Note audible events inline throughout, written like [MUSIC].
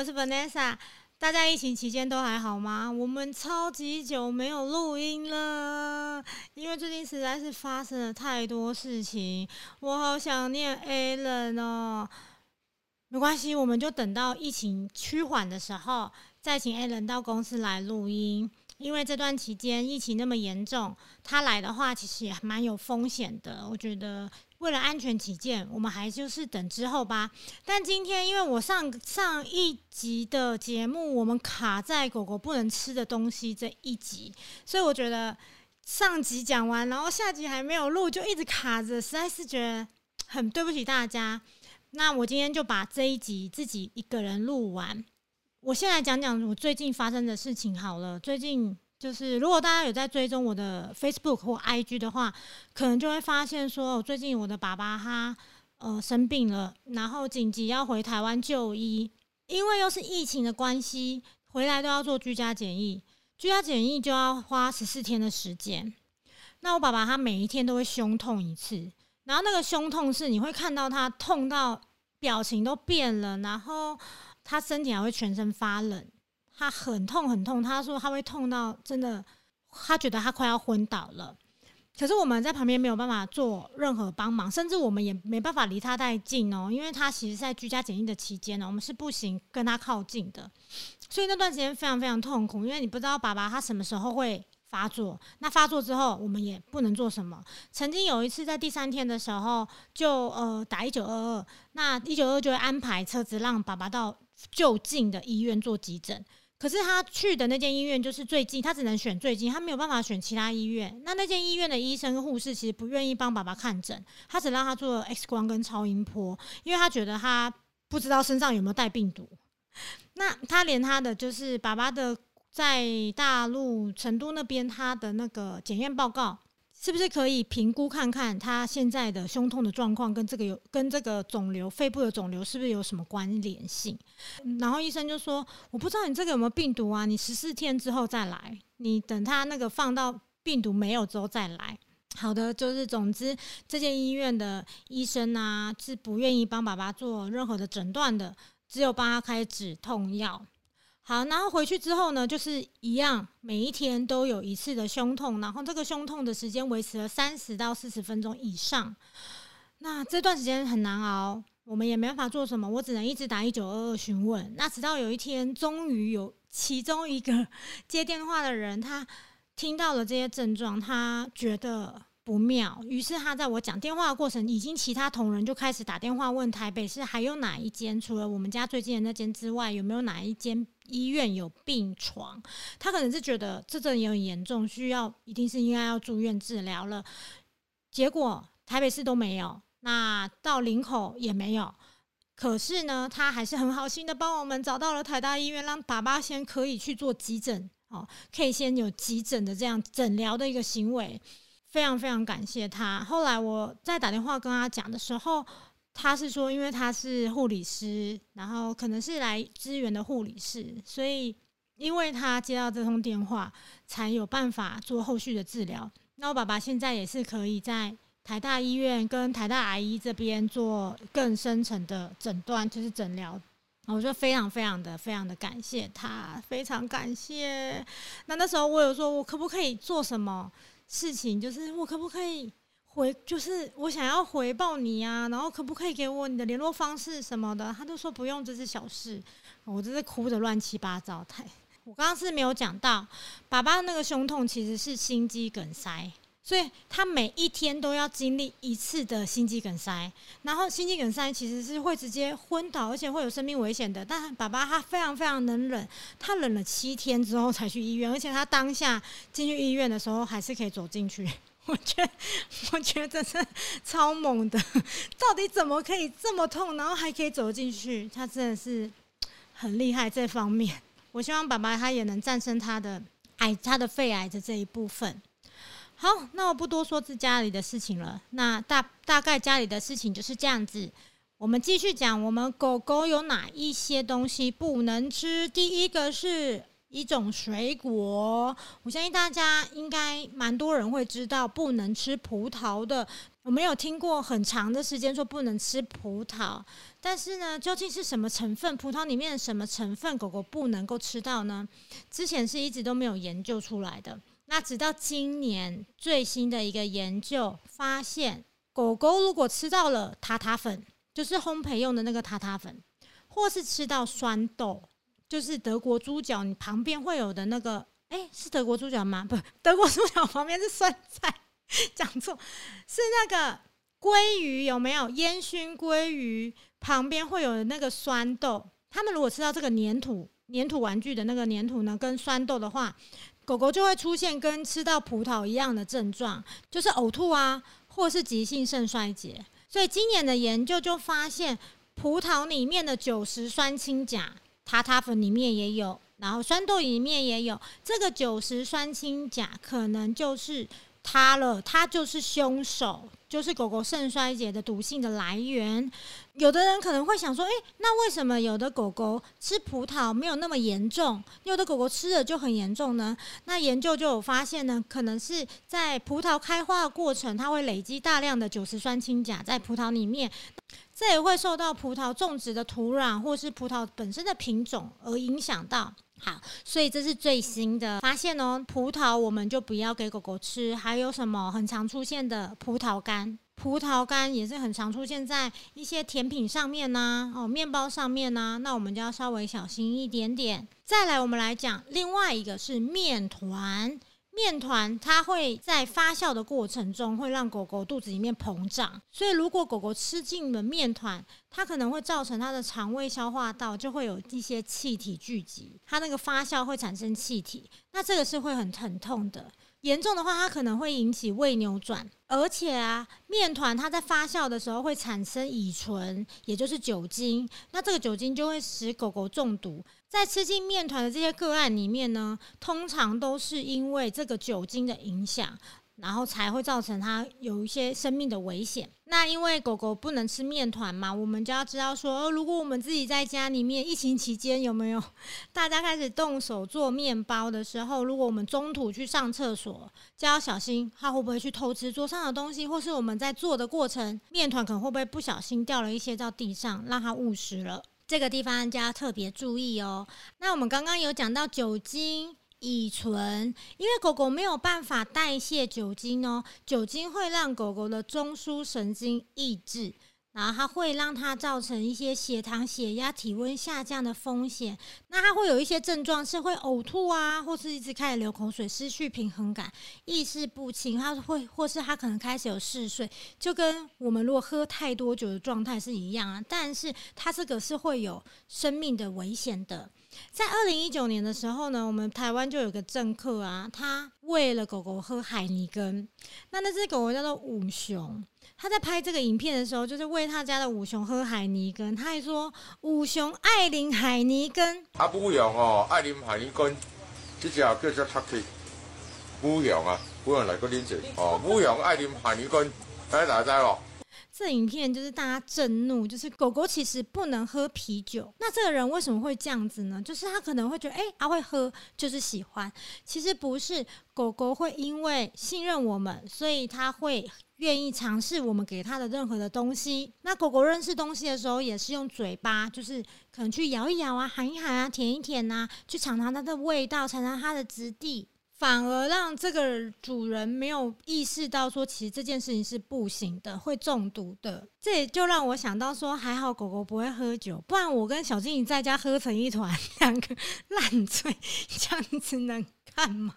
我是 Vanessa。大家疫情期间都还好吗？我们超级久没有录音了，因为最近实在是发生了太多事情，我好想念 Alan 哦。没关系，我们就等到疫情趋缓的时候，再请 Alan 到公司来录音。因为这段期间疫情那么严重，他来的话其实也蛮有风险的。我觉得为了安全起见，我们还就是等之后吧。但今天因为我上上一集的节目，我们卡在狗狗不能吃的东西这一集，所以我觉得上集讲完，然后下集还没有录，就一直卡着，实在是觉得很对不起大家。那我今天就把这一集自己一个人录完。我先来讲讲我最近发生的事情好了。最近就是，如果大家有在追踪我的 Facebook 或 IG 的话，可能就会发现说，最近我的爸爸他呃生病了，然后紧急要回台湾就医，因为又是疫情的关系，回来都要做居家检疫，居家检疫就要花十四天的时间。那我爸爸他每一天都会胸痛一次，然后那个胸痛是你会看到他痛到表情都变了，然后。他身体还会全身发冷，他很痛很痛。他说他会痛到真的，他觉得他快要昏倒了。可是我们在旁边没有办法做任何帮忙，甚至我们也没办法离他太近哦，因为他其实在居家检疫的期间呢，我们是不行跟他靠近的。所以那段时间非常非常痛苦，因为你不知道爸爸他什么时候会发作。那发作之后，我们也不能做什么。曾经有一次在第三天的时候，就呃打一九二二，那一九二就会安排车子让爸爸到。就近的医院做急诊，可是他去的那间医院就是最近，他只能选最近，他没有办法选其他医院。那那间医院的医生护士其实不愿意帮爸爸看诊，他只让他做 X 光跟超音波，因为他觉得他不知道身上有没有带病毒。那他连他的就是爸爸的在大陆成都那边他的那个检验报告。是不是可以评估看看他现在的胸痛的状况跟这个有跟这个肿瘤肺部的肿瘤是不是有什么关联性？然后医生就说：“我不知道你这个有没有病毒啊，你十四天之后再来，你等他那个放到病毒没有之后再来。”好的，就是总之这间医院的医生啊是不愿意帮爸爸做任何的诊断的，只有帮他开止痛药。好，然后回去之后呢，就是一样，每一天都有一次的胸痛，然后这个胸痛的时间维持了三十到四十分钟以上。那这段时间很难熬，我们也没办法做什么，我只能一直打一九二二询问。那直到有一天，终于有其中一个 [LAUGHS] 接电话的人，他听到了这些症状，他觉得。不妙，于是他在我讲电话的过程，已经其他同仁就开始打电话问台北市还有哪一间，除了我们家最近的那间之外，有没有哪一间医院有病床？他可能是觉得这阵也很严重，需要一定是应该要住院治疗了。结果台北市都没有，那到林口也没有。可是呢，他还是很好心的帮我们找到了台大医院，让爸爸先可以去做急诊，哦，可以先有急诊的这样诊疗的一个行为。非常非常感谢他。后来我在打电话跟他讲的时候，他是说，因为他是护理师，然后可能是来支援的护理师，所以因为他接到这通电话，才有办法做后续的治疗。那我爸爸现在也是可以在台大医院跟台大牙医这边做更深层的诊断，就是诊疗。我就非常非常的非常的感谢他，非常感谢。那那时候我有说，我可不可以做什么？事情就是我可不可以回，就是我想要回报你啊，然后可不可以给我你的联络方式什么的？他都说不用，这是小事。我真是哭的乱七八糟。太，我刚刚是没有讲到，爸爸那个胸痛其实是心肌梗塞。所以他每一天都要经历一次的心肌梗塞，然后心肌梗塞其实是会直接昏倒，而且会有生命危险的。但爸爸他非常非常能忍，他忍了七天之后才去医院，而且他当下进去医院的时候还是可以走进去。[LAUGHS] 我觉得，我觉得是超猛的，到底怎么可以这么痛，然后还可以走进去？他真的是很厉害这方面。我希望爸爸他也能战胜他的癌，他的肺癌的这一部分。好，那我不多说这家里的事情了。那大大概家里的事情就是这样子。我们继续讲，我们狗狗有哪一些东西不能吃？第一个是一种水果，我相信大家应该蛮多人会知道，不能吃葡萄的。我们有听过很长的时间说不能吃葡萄，但是呢，究竟是什么成分？葡萄里面什么成分狗狗不能够吃到呢？之前是一直都没有研究出来的。那直到今年最新的一个研究发现，狗狗如果吃到了塔塔粉，就是烘焙用的那个塔塔粉，或是吃到酸豆，就是德国猪脚，你旁边会有的那个，哎，是德国猪脚吗？不，德国猪脚旁边是酸菜，[LAUGHS] 讲错，是那个鲑鱼有没有烟熏鲑鱼旁边会有那个酸豆？他们如果吃到这个粘土，粘土玩具的那个粘土呢，跟酸豆的话。狗狗就会出现跟吃到葡萄一样的症状，就是呕吐啊，或是急性肾衰竭。所以今年的研究就发现，葡萄里面的酒石酸氢钾，塔塔粉里面也有，然后酸豆里面也有，这个酒石酸氢钾可能就是它了，它就是凶手。就是狗狗肾衰竭的毒性的来源。有的人可能会想说：“诶，那为什么有的狗狗吃葡萄没有那么严重，有的狗狗吃了就很严重呢？”那研究就有发现呢，可能是在葡萄开花的过程，它会累积大量的酒石酸氢钾在葡萄里面，这也会受到葡萄种植的土壤或是葡萄本身的品种而影响到。好，所以这是最新的发现哦。葡萄我们就不要给狗狗吃。还有什么很常出现的葡萄干？葡萄干也是很常出现在一些甜品上面呢，哦，面包上面呢。那我们就要稍微小心一点点。再来，我们来讲另外一个是面团。面团它会在发酵的过程中会让狗狗肚子里面膨胀，所以如果狗狗吃进了面团，它可能会造成它的肠胃消化道就会有一些气体聚集，它那个发酵会产生气体，那这个是会很疼痛的。严重的话，它可能会引起胃扭转，而且啊，面团它在发酵的时候会产生乙醇，也就是酒精，那这个酒精就会使狗狗中毒。在吃进面团的这些个案里面呢，通常都是因为这个酒精的影响。然后才会造成它有一些生命的危险。那因为狗狗不能吃面团嘛，我们就要知道说，如果我们自己在家里面疫情期间有没有 [LAUGHS] 大家开始动手做面包的时候，如果我们中途去上厕所，就要小心它会不会去偷吃桌上的东西，或是我们在做的过程，面团可能会不会不小心掉了一些到地上，让它误食了。这个地方就要特别注意哦。那我们刚刚有讲到酒精。乙醇，因为狗狗没有办法代谢酒精哦，酒精会让狗狗的中枢神经抑制，然后它会让它造成一些血糖、血压、体温下降的风险。那它会有一些症状是会呕吐啊，或是一直开始流口水、失去平衡感、意识不清，它会或是它可能开始有嗜睡，就跟我们如果喝太多酒的状态是一样啊。但是它这个是会有生命的危险的。在二零一九年的时候呢，我们台湾就有个政客啊，他喂了狗狗喝海尼根。那那只狗狗叫做五熊，他在拍这个影片的时候，就是喂他家的五熊喝海尼根。他还说五熊爱啉海尼根。啊，五熊哦，爱啉海尼根，这只叫做 Tucky。五熊啊，五熊来个拎者哦，五熊爱啉海尼根，大家知咯。这影片就是大家震怒，就是狗狗其实不能喝啤酒。那这个人为什么会这样子呢？就是他可能会觉得，哎，他会喝就是喜欢。其实不是，狗狗会因为信任我们，所以他会愿意尝试我们给他的任何的东西。那狗狗认识东西的时候，也是用嘴巴，就是可能去咬一咬啊，含一含啊，舔一舔呐，去尝尝它的味道，尝尝它的质地。反而让这个主人没有意识到说，其实这件事情是不行的，会中毒的。这也就让我想到说，还好狗狗不会喝酒，不然我跟小金鱼在家喝成一团，[LAUGHS] 两个烂醉，这样子能看吗？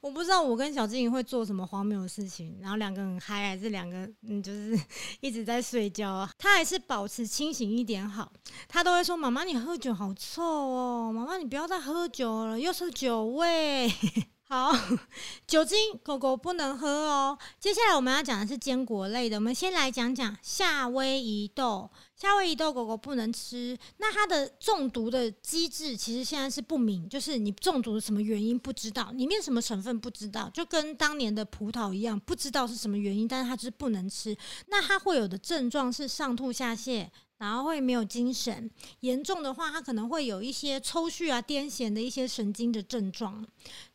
我不知道我跟小金鱼会做什么荒谬的事情，然后两个很嗨，还是两个嗯，就是 [LAUGHS] 一直在睡觉啊。他还是保持清醒一点好，他都会说：“妈妈，你喝酒好臭哦，妈妈你不要再喝酒了，又是酒味。” [LAUGHS] 好，[LAUGHS] 酒精狗狗不能喝哦。接下来我们要讲的是坚果类的，我们先来讲讲夏威夷豆。夏威夷豆狗狗不能吃，那它的中毒的机制其实现在是不明，就是你中毒什么原因不知道，里面什么成分不知道，就跟当年的葡萄一样，不知道是什么原因，但是它就是不能吃。那它会有的症状是上吐下泻，然后会没有精神，严重的话它可能会有一些抽搐啊、癫痫的一些神经的症状。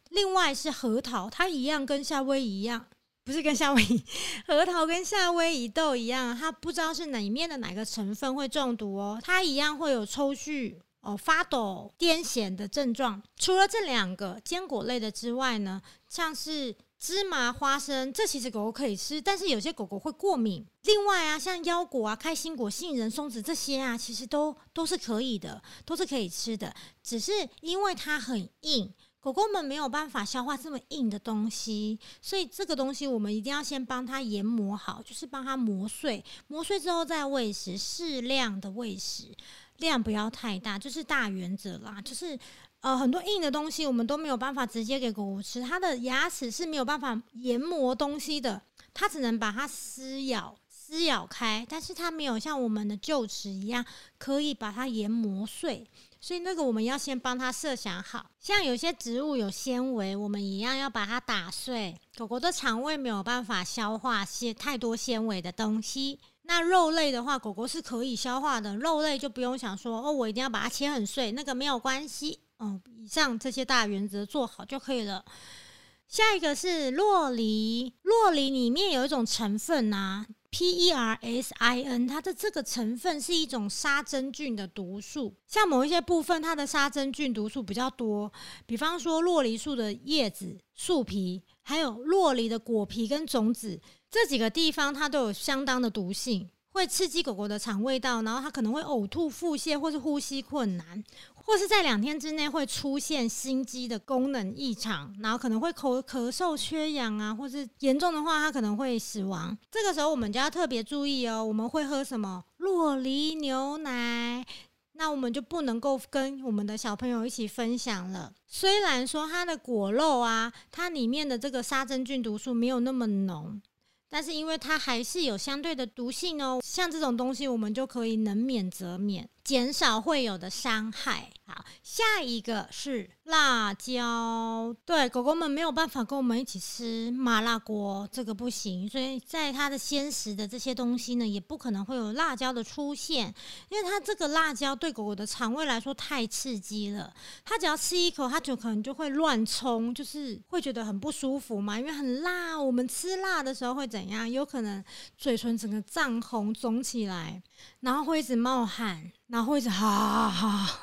另外是核桃，它一样跟夏威夷一样，不是跟夏威夷 [LAUGHS] 核桃跟夏威夷豆一样，它不知道是哪面的哪个成分会中毒哦，它一样会有抽搐哦、发抖、癫痫的症状。除了这两个坚果类的之外呢，像是芝麻、花生，这其实狗狗可以吃，但是有些狗狗会过敏。另外啊，像腰果啊、开心果、杏仁、松子这些啊，其实都都是可以的，都是可以吃的，只是因为它很硬。狗狗们没有办法消化这么硬的东西，所以这个东西我们一定要先帮它研磨好，就是帮它磨碎，磨碎之后再喂食，适量的喂食，量不要太大，就是大原则啦。就是呃，很多硬的东西我们都没有办法直接给狗狗吃，它的牙齿是没有办法研磨东西的，它只能把它撕咬。撕咬开，但是它没有像我们的臼齿一样可以把它研磨碎。所以那个我们要先帮他设想好，像有些植物有纤维，我们一样要把它打碎。狗狗的肠胃没有办法消化些太多纤维的东西。那肉类的话，狗狗是可以消化的，肉类就不用想说哦，我一定要把它切很碎，那个没有关系。哦，以上这些大原则做好就可以了。下一个是洛梨，洛梨里面有一种成分啊。Persin，它的这个成分是一种杀真菌的毒素，像某一些部分，它的杀真菌毒素比较多，比方说洛梨树的叶子、树皮，还有洛梨的果皮跟种子这几个地方，它都有相当的毒性，会刺激狗狗的肠胃道，然后它可能会呕吐、腹泻或是呼吸困难。或是在两天之内会出现心肌的功能异常，然后可能会口咳嗽、缺氧啊，或是严重的话，它可能会死亡。这个时候我们就要特别注意哦，我们会喝什么洛梨牛奶？那我们就不能够跟我们的小朋友一起分享了。虽然说它的果肉啊，它里面的这个杀真菌毒素没有那么浓。但是因为它还是有相对的毒性哦，像这种东西我们就可以能免则免，减少会有的伤害。好，下一个是辣椒，对狗狗们没有办法跟我们一起吃麻辣锅，这个不行。所以在它的鲜食的这些东西呢，也不可能会有辣椒的出现，因为它这个辣椒对狗狗的肠胃来说太刺激了，它只要吃一口，它就可能就会乱冲，就是会觉得很不舒服嘛，因为很辣。我们吃辣的时候会怎样？有可能嘴唇整个涨红、肿起来，然后会一直冒汗。然后一直哈哈，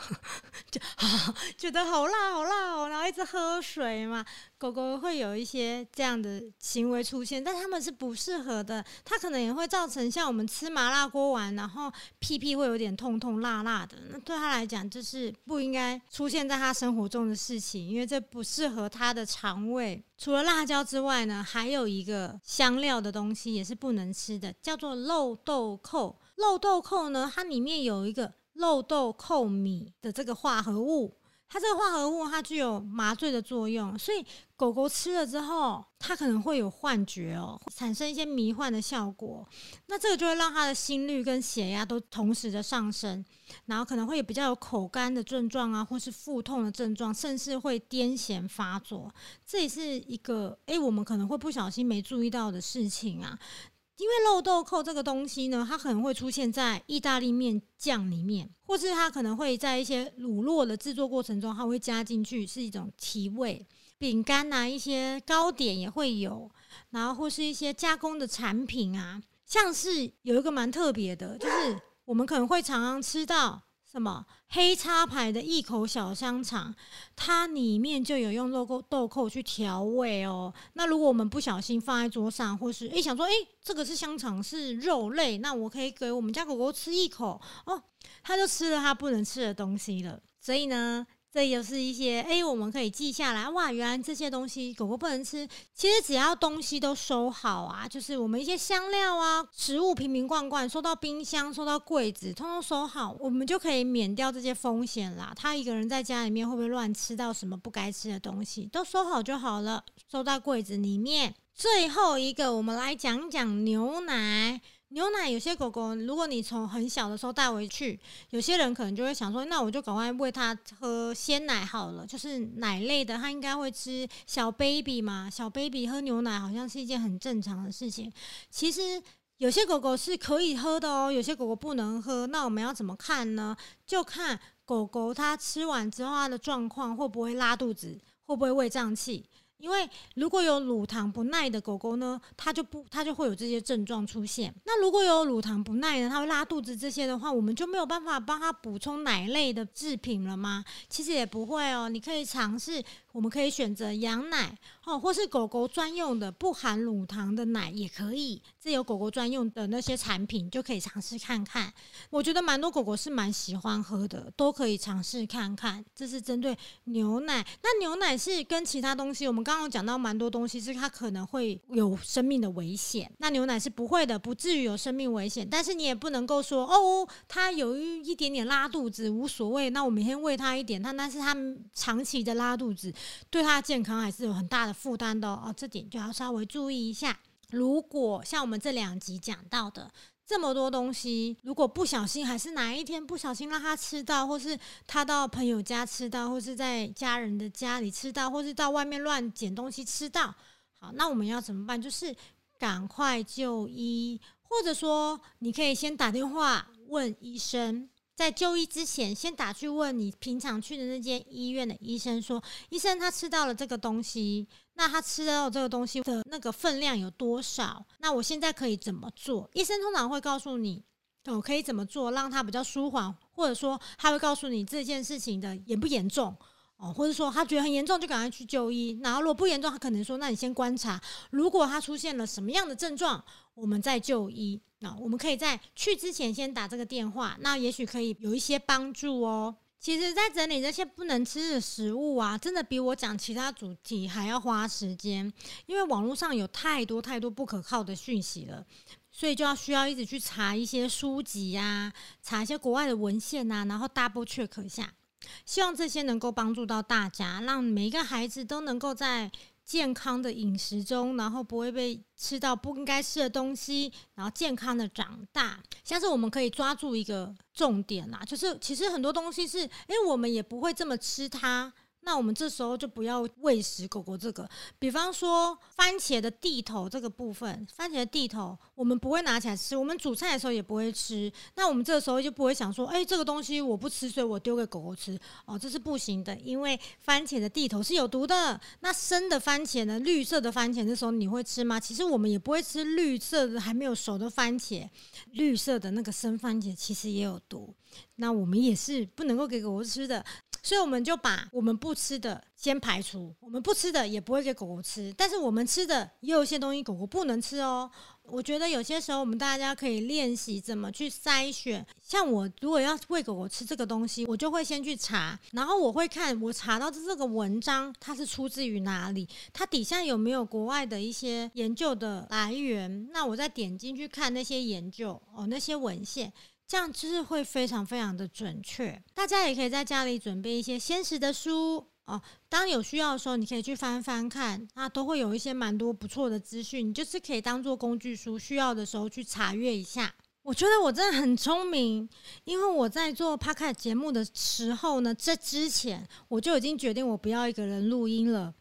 就哈觉得好辣好辣哦，然后一直喝水嘛。狗狗会有一些这样的行为出现，但它们是不适合的。它可能也会造成像我们吃麻辣锅丸，然后屁屁会有点痛痛辣辣的。那对它来讲，就是不应该出现在它生活中的事情，因为这不适合它的肠胃。除了辣椒之外呢，还有一个香料的东西也是不能吃的，叫做肉豆蔻。漏豆蔻呢，它里面有一个漏豆蔻米的这个化合物，它这个化合物它具有麻醉的作用，所以狗狗吃了之后，它可能会有幻觉哦，产生一些迷幻的效果。那这个就会让它的心率跟血压都同时的上升，然后可能会有比较有口干的症状啊，或是腹痛的症状，甚至会癫痫发作。这也是一个诶，我们可能会不小心没注意到的事情啊。因为肉豆蔻这个东西呢，它可能会出现在意大利面酱里面，或是它可能会在一些乳酪的制作过程中，它会加进去，是一种提味。饼干呐，一些糕点也会有，然后或是一些加工的产品啊，像是有一个蛮特别的，就是我们可能会常常吃到。什么黑叉牌的一口小香肠，它里面就有用肉蔻豆蔻去调味哦。那如果我们不小心放在桌上，或是诶想说诶这个是香肠是肉类，那我可以给我们家狗狗吃一口哦，它就吃了它不能吃的东西了。所以呢。这也是一些哎，我们可以记下来哇！原来这些东西狗狗不能吃。其实只要东西都收好啊，就是我们一些香料啊、食物瓶瓶罐罐收到冰箱、收到柜子，通通收好，我们就可以免掉这些风险啦。他一个人在家里面会不会乱吃到什么不该吃的东西？都收好就好了，收到柜子里面。最后一个，我们来讲讲牛奶。牛奶有些狗狗，如果你从很小的时候带回去，有些人可能就会想说，那我就赶快喂它喝鲜奶好了，就是奶类的，它应该会吃。小 baby 嘛，小 baby 喝牛奶好像是一件很正常的事情。其实有些狗狗是可以喝的哦，有些狗狗不能喝。那我们要怎么看呢？就看狗狗它吃完之后它的状况会不会拉肚子，会不会胃胀气。因为如果有乳糖不耐的狗狗呢，它就不，它就会有这些症状出现。那如果有乳糖不耐的，它会拉肚子这些的话，我们就没有办法帮它补充奶类的制品了吗？其实也不会哦，你可以尝试。我们可以选择羊奶哦，或是狗狗专用的不含乳糖的奶也可以。这有狗狗专用的那些产品就可以尝试看看。我觉得蛮多狗狗是蛮喜欢喝的，都可以尝试看看。这是针对牛奶。那牛奶是跟其他东西，我们刚刚刚讲到蛮多东西是它可能会有生命的危险。那牛奶是不会的，不至于有生命危险。但是你也不能够说哦，它有一点点拉肚子无所谓，那我每天喂它一点，它但是它长期的拉肚子。对他的健康还是有很大的负担的哦，这点就要稍微注意一下。如果像我们这两集讲到的这么多东西，如果不小心还是哪一天不小心让他吃到，或是他到朋友家吃到，或是在家人的家里吃到，或是到外面乱捡东西吃到，好，那我们要怎么办？就是赶快就医，或者说你可以先打电话问医生。在就医之前，先打去问你平常去的那间医院的医生，说医生他吃到了这个东西，那他吃到这个东西的那个分量有多少？那我现在可以怎么做？医生通常会告诉你，我可以怎么做让他比较舒缓，或者说他会告诉你这件事情的严不严重。哦，或者说他觉得很严重，就赶快去就医。然后如果不严重，他可能说：“那你先观察，如果他出现了什么样的症状，我们再就医。”那我们可以在去之前先打这个电话，那也许可以有一些帮助哦。其实，在整理这些不能吃的食物啊，真的比我讲其他主题还要花时间，因为网络上有太多太多不可靠的讯息了，所以就要需要一直去查一些书籍呀，查一些国外的文献呐，然后 double check 一下。希望这些能够帮助到大家，让每一个孩子都能够在健康的饮食中，然后不会被吃到不应该吃的东西，然后健康的长大。像是我们可以抓住一个重点啦，就是其实很多东西是，因为我们也不会这么吃它。那我们这时候就不要喂食狗狗这个，比方说番茄的地头这个部分，番茄的地头我们不会拿起来吃，我们煮菜的时候也不会吃。那我们这时候就不会想说，哎，这个东西我不吃，所以我丢给狗狗吃。哦，这是不行的，因为番茄的地头是有毒的。那生的番茄呢？绿色的番茄，这时候你会吃吗？其实我们也不会吃绿色的还没有熟的番茄，绿色的那个生番茄其实也有毒。那我们也是不能够给狗狗吃的。所以我们就把我们不吃的先排除，我们不吃的也不会给狗狗吃，但是我们吃的也有一些东西狗狗不能吃哦。我觉得有些时候我们大家可以练习怎么去筛选。像我如果要喂狗狗吃这个东西，我就会先去查，然后我会看我查到的这个文章它是出自于哪里，它底下有没有国外的一些研究的来源，那我再点进去看那些研究哦那些文献。这样就是会非常非常的准确。大家也可以在家里准备一些鲜食的书哦，当有需要的时候，你可以去翻翻看，那都会有一些蛮多不错的资讯，你就是可以当做工具书，需要的时候去查阅一下。我觉得我真的很聪明，因为我在做 p 卡 d 节目的时候呢，这之前我就已经决定我不要一个人录音了。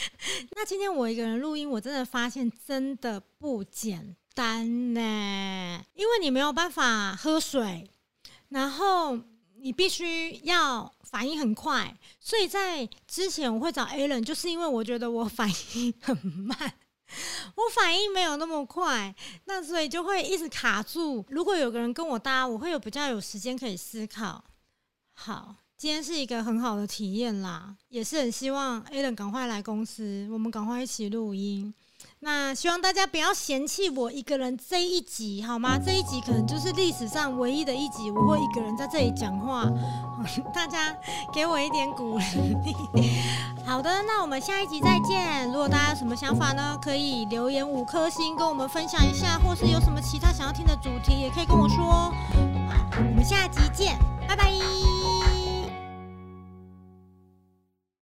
[LAUGHS] 那今天我一个人录音，我真的发现真的不简单呢，因为你没有办法喝水，然后你必须要反应很快，所以在之前我会找 a l a n 就是因为我觉得我反应很慢，我反应没有那么快，那所以就会一直卡住。如果有个人跟我搭，我会有比较有时间可以思考。好，今天是一个很好的体验啦，也是很希望 a l a n 赶快来公司，我们赶快一起录音。那希望大家不要嫌弃我一个人这一集好吗？这一集可能就是历史上唯一的一集，我会一个人在这里讲话，[LAUGHS] 大家给我一点鼓励。好的，那我们下一集再见。如果大家有什么想法呢，可以留言五颗星跟我们分享一下，或是有什么其他想要听的主题，也可以跟我说。我们下集见，拜拜。